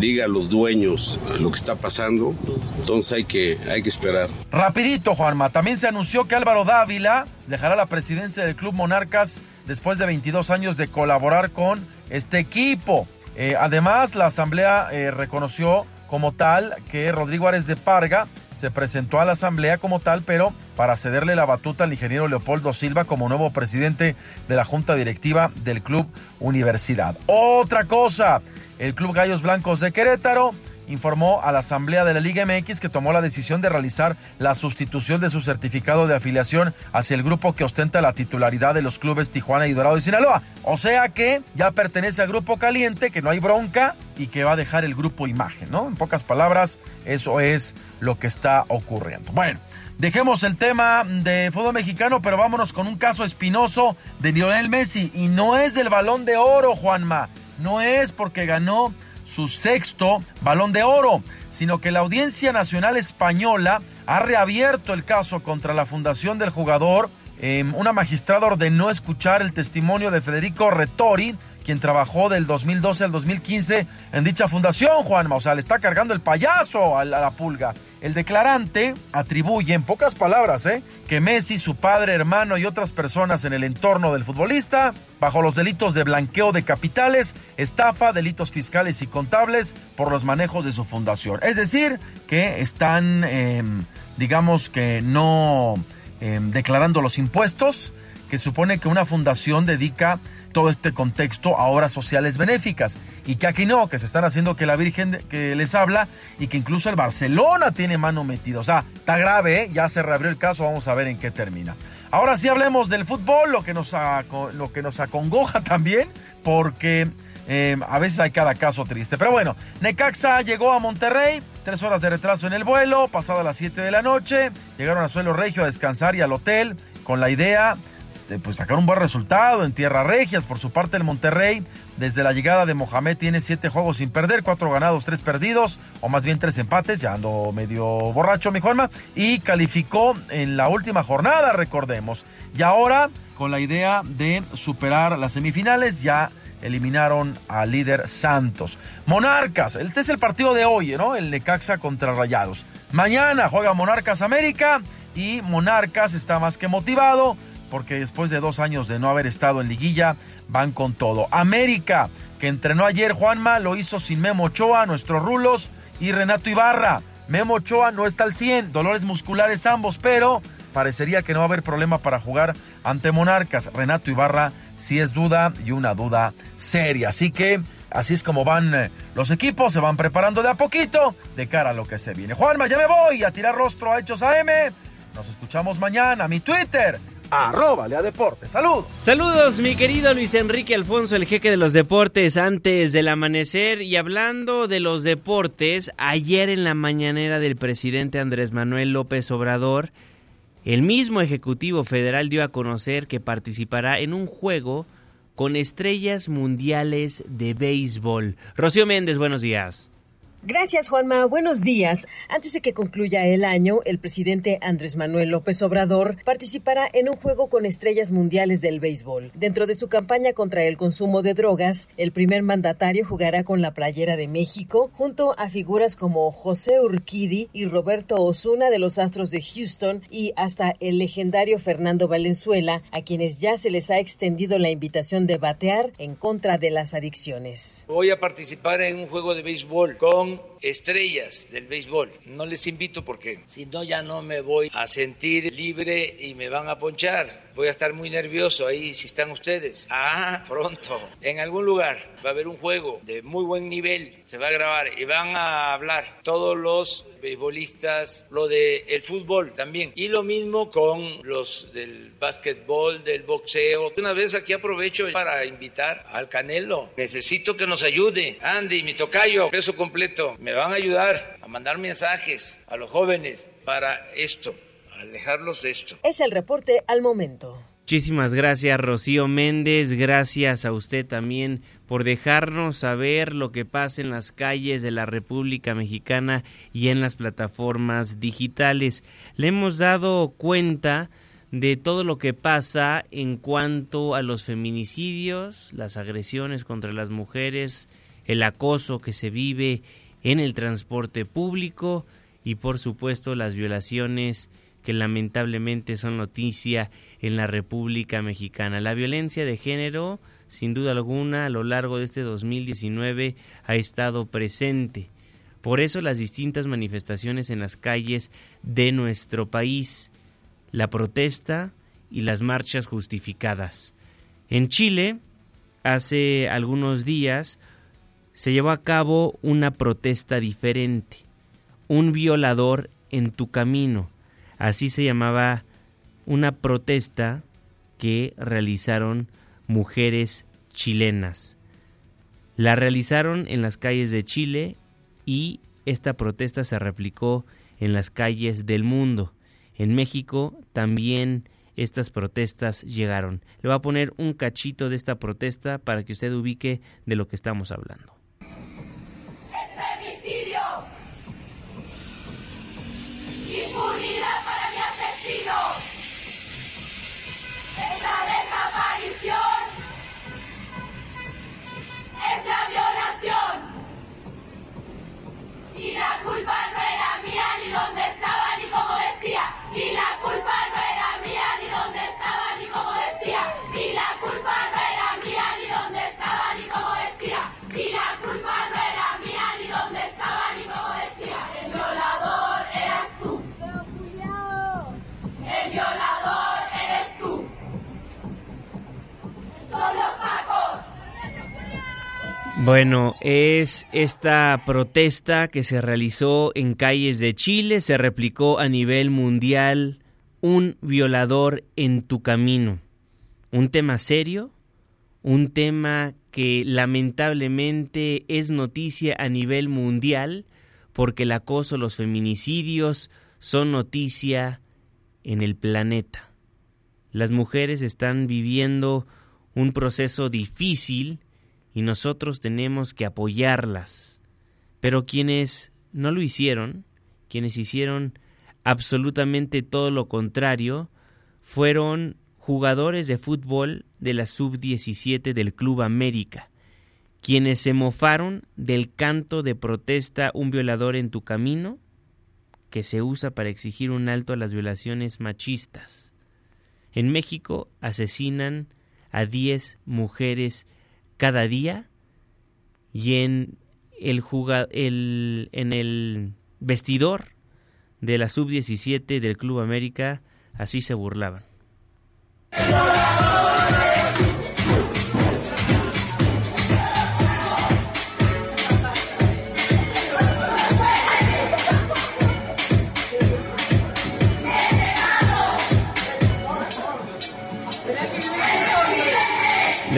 diga a los dueños lo que está pasando, entonces hay que, hay que esperar. Rapidito, Juanma, también se anunció que Álvaro Dávila dejará la presidencia del Club Monarcas después de 22 años de colaborar con este equipo. Eh, además, la asamblea eh, reconoció como tal que Rodrigo Ares de Parga se presentó a la asamblea como tal, pero para cederle la batuta al ingeniero Leopoldo Silva como nuevo presidente de la junta directiva del Club Universidad. Otra cosa, el Club Gallos Blancos de Querétaro informó a la Asamblea de la Liga MX que tomó la decisión de realizar la sustitución de su certificado de afiliación hacia el grupo que ostenta la titularidad de los clubes Tijuana y Dorado y Sinaloa. O sea que ya pertenece al grupo caliente, que no hay bronca y que va a dejar el grupo imagen, ¿no? En pocas palabras, eso es lo que está ocurriendo. Bueno. Dejemos el tema de fútbol mexicano, pero vámonos con un caso espinoso de Lionel Messi. Y no es del balón de oro, Juanma. No es porque ganó su sexto balón de oro, sino que la Audiencia Nacional Española ha reabierto el caso contra la fundación del jugador. Em, una magistrada ordenó escuchar el testimonio de Federico Retori, quien trabajó del 2012 al 2015 en dicha fundación, Juanma. O sea, le está cargando el payaso a la, pulga. El declarante atribuye, en pocas palabras, ¿eh? que Messi, su padre, hermano y otras personas en el entorno del futbolista, bajo los delitos de blanqueo de capitales, estafa, delitos fiscales y contables por los manejos de su fundación. Es decir, que están, em, digamos que no em, declarando los impuestos, que supone que una fundación dedica todo este contexto a obras sociales benéficas. Y que aquí no, que se están haciendo que la Virgen que les habla y que incluso el Barcelona tiene mano metida. O sea, está grave, ¿eh? ya se reabrió el caso, vamos a ver en qué termina. Ahora sí hablemos del fútbol, lo que nos, lo que nos acongoja también, porque eh, a veces hay cada caso triste. Pero bueno, Necaxa llegó a Monterrey, tres horas de retraso en el vuelo, pasado a las 7 de la noche, llegaron a Suelo Regio a descansar y al hotel con la idea pues sacar un buen resultado en Tierra Regias. Por su parte, el Monterrey, desde la llegada de Mohamed, tiene siete juegos sin perder, cuatro ganados, tres perdidos, o más bien tres empates, ya ando medio borracho, mi Juanma, y calificó en la última jornada, recordemos. Y ahora, con la idea de superar las semifinales, ya eliminaron al líder Santos. Monarcas, este es el partido de hoy, ¿no? El Necaxa contra Rayados. Mañana juega Monarcas América y Monarcas está más que motivado porque después de dos años de no haber estado en liguilla, van con todo. América, que entrenó ayer Juanma, lo hizo sin Memo Ochoa, nuestros rulos, y Renato Ibarra. Memo Ochoa no está al 100, dolores musculares ambos, pero parecería que no va a haber problema para jugar ante Monarcas. Renato Ibarra sí es duda y una duda seria. Así que así es como van eh, los equipos, se van preparando de a poquito de cara a lo que se viene. Juanma, ya me voy a tirar rostro a Hechos AM. Nos escuchamos mañana. Mi Twitter, arroba Lea Deportes. Saludos. Saludos, mi querido Luis Enrique Alfonso, el jeque de los deportes, antes del amanecer. Y hablando de los deportes, ayer en la mañanera del presidente Andrés Manuel López Obrador, el mismo Ejecutivo Federal dio a conocer que participará en un juego con estrellas mundiales de béisbol. Rocío Méndez, buenos días. Gracias, Juanma. Buenos días. Antes de que concluya el año, el presidente Andrés Manuel López Obrador participará en un juego con estrellas mundiales del béisbol. Dentro de su campaña contra el consumo de drogas, el primer mandatario jugará con la playera de México junto a figuras como José Urquidi y Roberto Osuna de los Astros de Houston y hasta el legendario Fernando Valenzuela, a quienes ya se les ha extendido la invitación de batear en contra de las adicciones. Voy a participar en un juego de béisbol con long estrellas del béisbol. No les invito porque si no ya no me voy a sentir libre y me van a ponchar. Voy a estar muy nervioso ahí si están ustedes. Ah, pronto. En algún lugar va a haber un juego de muy buen nivel. Se va a grabar y van a hablar todos los beisbolistas, lo del el fútbol también. Y lo mismo con los del básquetbol, del boxeo. Una vez aquí aprovecho para invitar al Canelo. Necesito que nos ayude. Andy, mi tocayo, peso completo. Me van a ayudar a mandar mensajes a los jóvenes para esto, alejarlos de esto. Es el reporte al momento. Muchísimas gracias Rocío Méndez, gracias a usted también por dejarnos saber lo que pasa en las calles de la República Mexicana y en las plataformas digitales. Le hemos dado cuenta de todo lo que pasa en cuanto a los feminicidios, las agresiones contra las mujeres, el acoso que se vive en el transporte público y por supuesto las violaciones que lamentablemente son noticia en la República Mexicana. La violencia de género sin duda alguna, a lo largo de este 2019 ha estado presente. Por eso las distintas manifestaciones en las calles de nuestro país, la protesta y las marchas justificadas. En Chile, hace algunos días, se llevó a cabo una protesta diferente, un violador en tu camino. Así se llamaba una protesta que realizaron mujeres chilenas. La realizaron en las calles de Chile y esta protesta se replicó en las calles del mundo. En México también estas protestas llegaron. Le voy a poner un cachito de esta protesta para que usted ubique de lo que estamos hablando. Bueno, es esta protesta que se realizó en calles de Chile, se replicó a nivel mundial, un violador en tu camino. Un tema serio, un tema que lamentablemente es noticia a nivel mundial, porque el acoso, los feminicidios son noticia en el planeta. Las mujeres están viviendo un proceso difícil, y nosotros tenemos que apoyarlas. Pero quienes no lo hicieron, quienes hicieron absolutamente todo lo contrario, fueron jugadores de fútbol de la sub-17 del Club América, quienes se mofaron del canto de protesta Un violador en tu camino, que se usa para exigir un alto a las violaciones machistas. En México asesinan a 10 mujeres cada día y en el, el, en el vestidor de la sub-17 del Club América así se burlaban.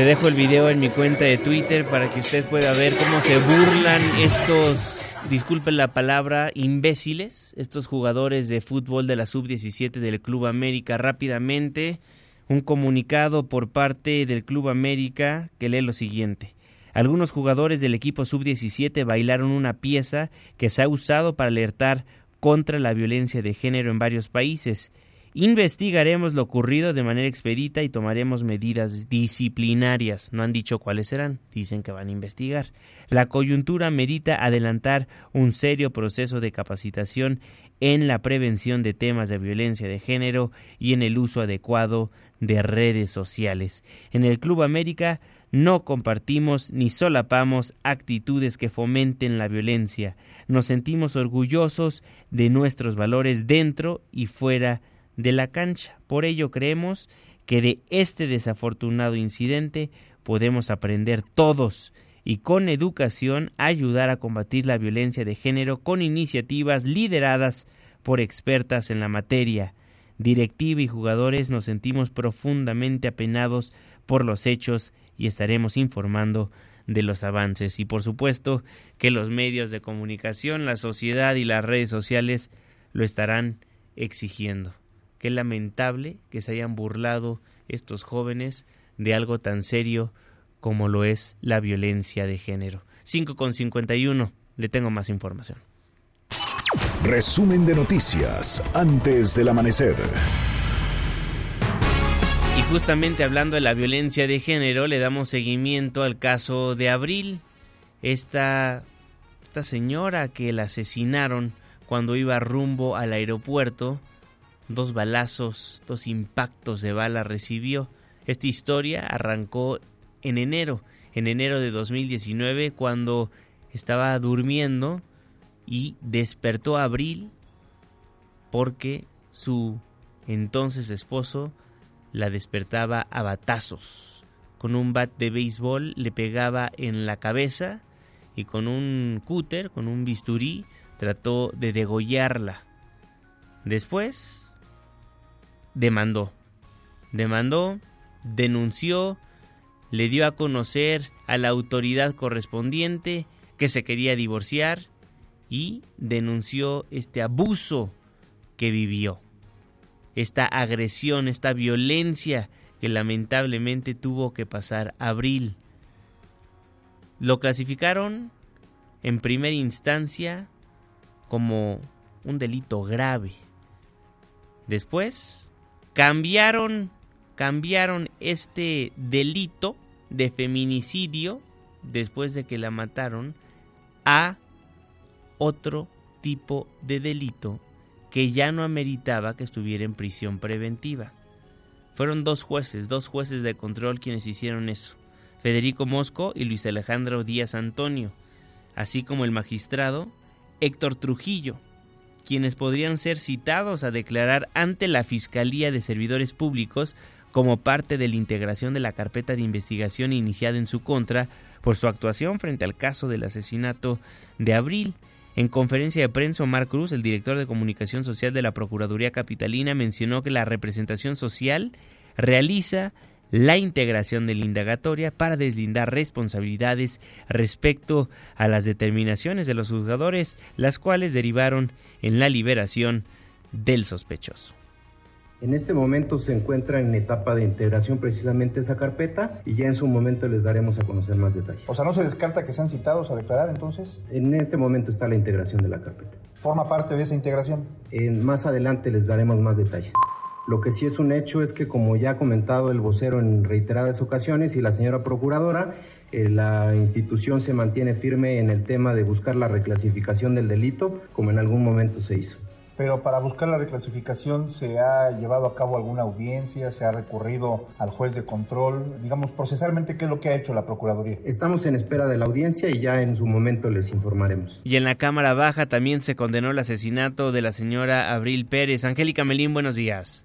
Le dejo el video en mi cuenta de Twitter para que usted pueda ver cómo se burlan estos, disculpen la palabra, imbéciles, estos jugadores de fútbol de la sub-17 del Club América. Rápidamente, un comunicado por parte del Club América que lee lo siguiente. Algunos jugadores del equipo sub-17 bailaron una pieza que se ha usado para alertar contra la violencia de género en varios países. Investigaremos lo ocurrido de manera expedita y tomaremos medidas disciplinarias. No han dicho cuáles serán, dicen que van a investigar. La coyuntura merita adelantar un serio proceso de capacitación en la prevención de temas de violencia de género y en el uso adecuado de redes sociales. En el Club América no compartimos ni solapamos actitudes que fomenten la violencia. Nos sentimos orgullosos de nuestros valores dentro y fuera de la cancha. Por ello creemos que de este desafortunado incidente podemos aprender todos y con educación ayudar a combatir la violencia de género con iniciativas lideradas por expertas en la materia. Directiva y jugadores nos sentimos profundamente apenados por los hechos y estaremos informando de los avances y por supuesto que los medios de comunicación, la sociedad y las redes sociales lo estarán exigiendo. Qué lamentable que se hayan burlado estos jóvenes de algo tan serio como lo es la violencia de género. 5 con 51, le tengo más información. Resumen de noticias antes del amanecer. Y justamente hablando de la violencia de género, le damos seguimiento al caso de Abril, esta, esta señora que la asesinaron cuando iba rumbo al aeropuerto dos balazos, dos impactos de bala recibió. Esta historia arrancó en enero, en enero de 2019, cuando estaba durmiendo y despertó a Abril porque su entonces esposo la despertaba a batazos. Con un bat de béisbol le pegaba en la cabeza y con un cúter, con un bisturí, trató de degollarla. Después demandó. Demandó, denunció, le dio a conocer a la autoridad correspondiente que se quería divorciar y denunció este abuso que vivió, esta agresión, esta violencia que lamentablemente tuvo que pasar Abril. Lo clasificaron en primera instancia como un delito grave. Después cambiaron cambiaron este delito de feminicidio después de que la mataron a otro tipo de delito que ya no ameritaba que estuviera en prisión preventiva. Fueron dos jueces, dos jueces de control quienes hicieron eso, Federico Mosco y Luis Alejandro Díaz Antonio, así como el magistrado Héctor Trujillo, quienes podrían ser citados a declarar ante la Fiscalía de Servidores Públicos como parte de la integración de la carpeta de investigación iniciada en su contra por su actuación frente al caso del asesinato de abril. En conferencia de prensa, Omar Cruz, el director de comunicación social de la Procuraduría Capitalina, mencionó que la representación social realiza la integración de la indagatoria para deslindar responsabilidades respecto a las determinaciones de los juzgadores, las cuales derivaron en la liberación del sospechoso. En este momento se encuentra en etapa de integración precisamente esa carpeta y ya en su momento les daremos a conocer más detalles. O sea, ¿no se descarta que sean citados a declarar entonces? En este momento está la integración de la carpeta. ¿Forma parte de esa integración? En, más adelante les daremos más detalles. Lo que sí es un hecho es que, como ya ha comentado el vocero en reiteradas ocasiones y la señora procuradora, eh, la institución se mantiene firme en el tema de buscar la reclasificación del delito, como en algún momento se hizo pero para buscar la reclasificación se ha llevado a cabo alguna audiencia, se ha recurrido al juez de control, digamos, procesalmente, ¿qué es lo que ha hecho la Procuraduría? Estamos en espera de la audiencia y ya en su momento les informaremos. Y en la Cámara Baja también se condenó el asesinato de la señora Abril Pérez. Angélica Melín, buenos días.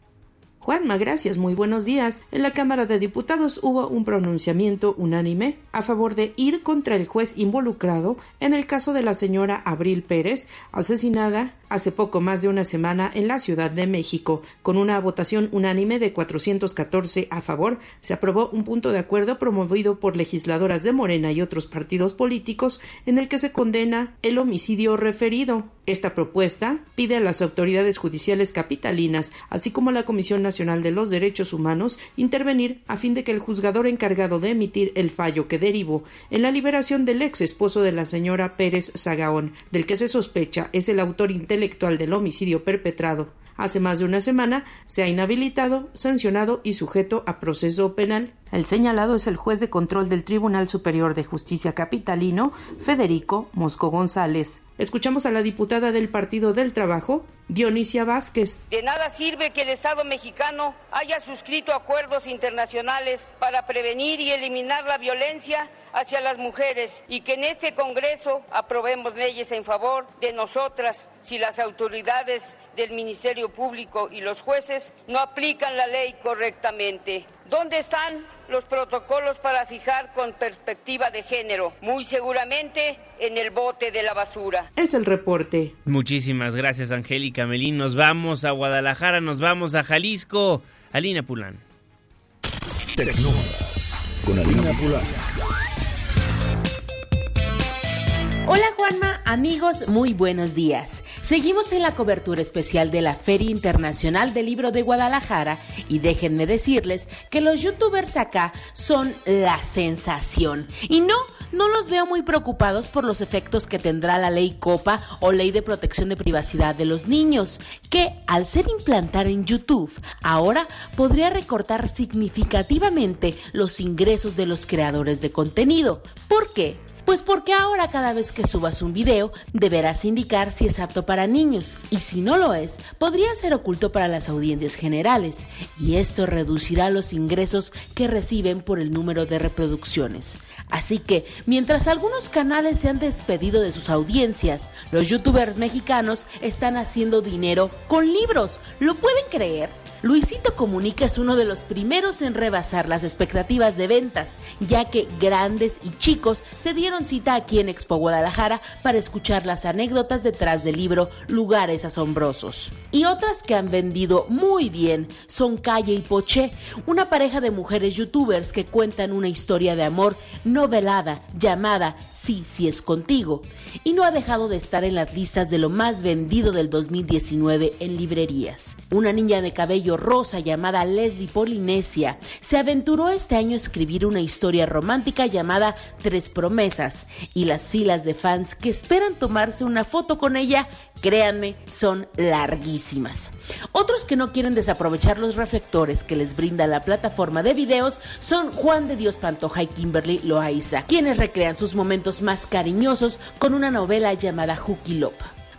Juanma, gracias, muy buenos días. En la Cámara de Diputados hubo un pronunciamiento unánime a favor de ir contra el juez involucrado en el caso de la señora Abril Pérez, asesinada hace poco más de una semana en la Ciudad de México. Con una votación unánime de 414 a favor, se aprobó un punto de acuerdo promovido por legisladoras de Morena y otros partidos políticos en el que se condena el homicidio referido. Esta propuesta pide a las autoridades judiciales capitalinas, así como a la Comisión Nacional de los Derechos Humanos, intervenir a fin de que el juzgador encargado de emitir el fallo que derivó en la liberación del ex esposo de la señora Pérez Sagaón, del que se sospecha es el autor intelectual del homicidio perpetrado hace más de una semana, se ha inhabilitado, sancionado y sujeto a proceso penal. El señalado es el juez de control del Tribunal Superior de Justicia Capitalino, Federico Mosco González. Escuchamos a la diputada del Partido del Trabajo, Dionisia Vázquez. De nada sirve que el Estado mexicano haya suscrito acuerdos internacionales para prevenir y eliminar la violencia hacia las mujeres y que en este Congreso aprobemos leyes en favor de nosotras si las autoridades del Ministerio Público y los jueces no aplican la ley correctamente. ¿Dónde están los protocolos para fijar con perspectiva de género? Muy seguramente en el bote de la basura. Es el reporte. Muchísimas gracias, Angélica Melín. Nos vamos a Guadalajara, nos vamos a Jalisco. Alina Pulán. con Alina Pulán. Hola Juanma, amigos, muy buenos días. Seguimos en la cobertura especial de la Feria Internacional del Libro de Guadalajara y déjenme decirles que los youtubers acá son la sensación. Y no, no los veo muy preocupados por los efectos que tendrá la ley COPA o ley de protección de privacidad de los niños, que al ser implantar en YouTube, ahora podría recortar significativamente los ingresos de los creadores de contenido. ¿Por qué? Pues porque ahora cada vez que subas un video deberás indicar si es apto para niños y si no lo es, podría ser oculto para las audiencias generales y esto reducirá los ingresos que reciben por el número de reproducciones. Así que, mientras algunos canales se han despedido de sus audiencias, los youtubers mexicanos están haciendo dinero con libros. ¿Lo pueden creer? Luisito Comunica es uno de los primeros en rebasar las expectativas de ventas, ya que grandes y chicos se dieron cita aquí en Expo Guadalajara para escuchar las anécdotas detrás del libro Lugares Asombrosos. Y otras que han vendido muy bien son Calle y Poché, una pareja de mujeres youtubers que cuentan una historia de amor novelada llamada Sí, sí es contigo, y no ha dejado de estar en las listas de lo más vendido del 2019 en librerías. Una niña de cabello rosa llamada Leslie Polinesia se aventuró este año a escribir una historia romántica llamada Tres Promesas y las filas de fans que esperan tomarse una foto con ella, créanme, son larguísimas. Otros que no quieren desaprovechar los reflectores que les brinda la plataforma de videos son Juan de Dios Pantoja y Kimberly Loaiza, quienes recrean sus momentos más cariñosos con una novela llamada Hooky Lop.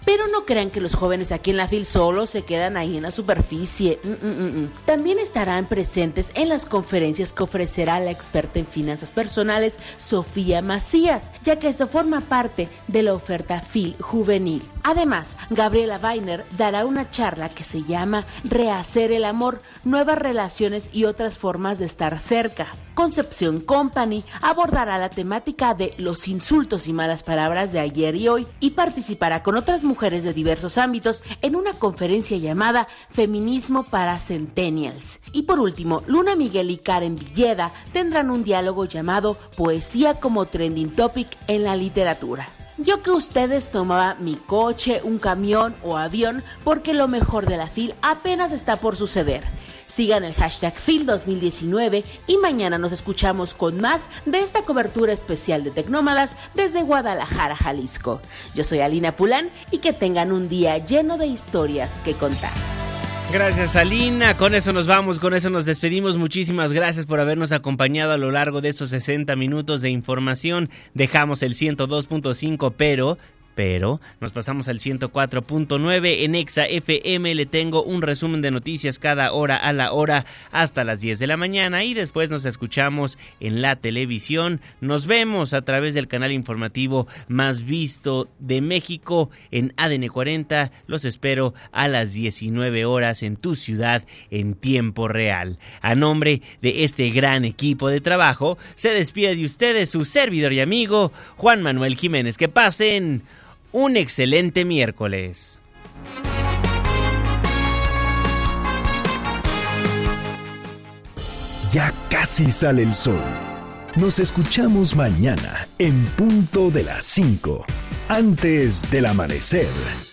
Pero no crean que los jóvenes aquí en la FIL solo se quedan ahí en la superficie. Mm, mm, mm, También estarán presentes en las conferencias que ofrecerá la experta en finanzas personales Sofía Macías, ya que esto forma parte de la oferta FIL juvenil. Además, Gabriela Weiner dará una charla que se llama Rehacer el amor, nuevas relaciones y otras formas de estar cerca. Concepción Company abordará la temática de los insultos y malas palabras de ayer y hoy y participará con otras mujeres de diversos ámbitos en una conferencia llamada Feminismo para Centennials. Y por último, Luna Miguel y Karen Villeda tendrán un diálogo llamado Poesía como Trending Topic en la literatura. Yo que ustedes tomaba mi coche, un camión o avión porque lo mejor de la FIL apenas está por suceder. Sigan el hashtag FIL2019 y mañana nos escuchamos con más de esta cobertura especial de Tecnómadas desde Guadalajara, Jalisco. Yo soy Alina Pulán y que tengan un día lleno de historias que contar. Gracias Alina, con eso nos vamos, con eso nos despedimos. Muchísimas gracias por habernos acompañado a lo largo de estos 60 minutos de información. Dejamos el 102.5, pero pero nos pasamos al 104.9 en Exa FM. Le tengo un resumen de noticias cada hora a la hora hasta las 10 de la mañana y después nos escuchamos en la televisión. Nos vemos a través del canal informativo más visto de México en ADN 40. Los espero a las 19 horas en tu ciudad en tiempo real. A nombre de este gran equipo de trabajo, se despide de ustedes su servidor y amigo Juan Manuel Jiménez. Que pasen un excelente miércoles. Ya casi sale el sol. Nos escuchamos mañana en punto de las 5, antes del amanecer.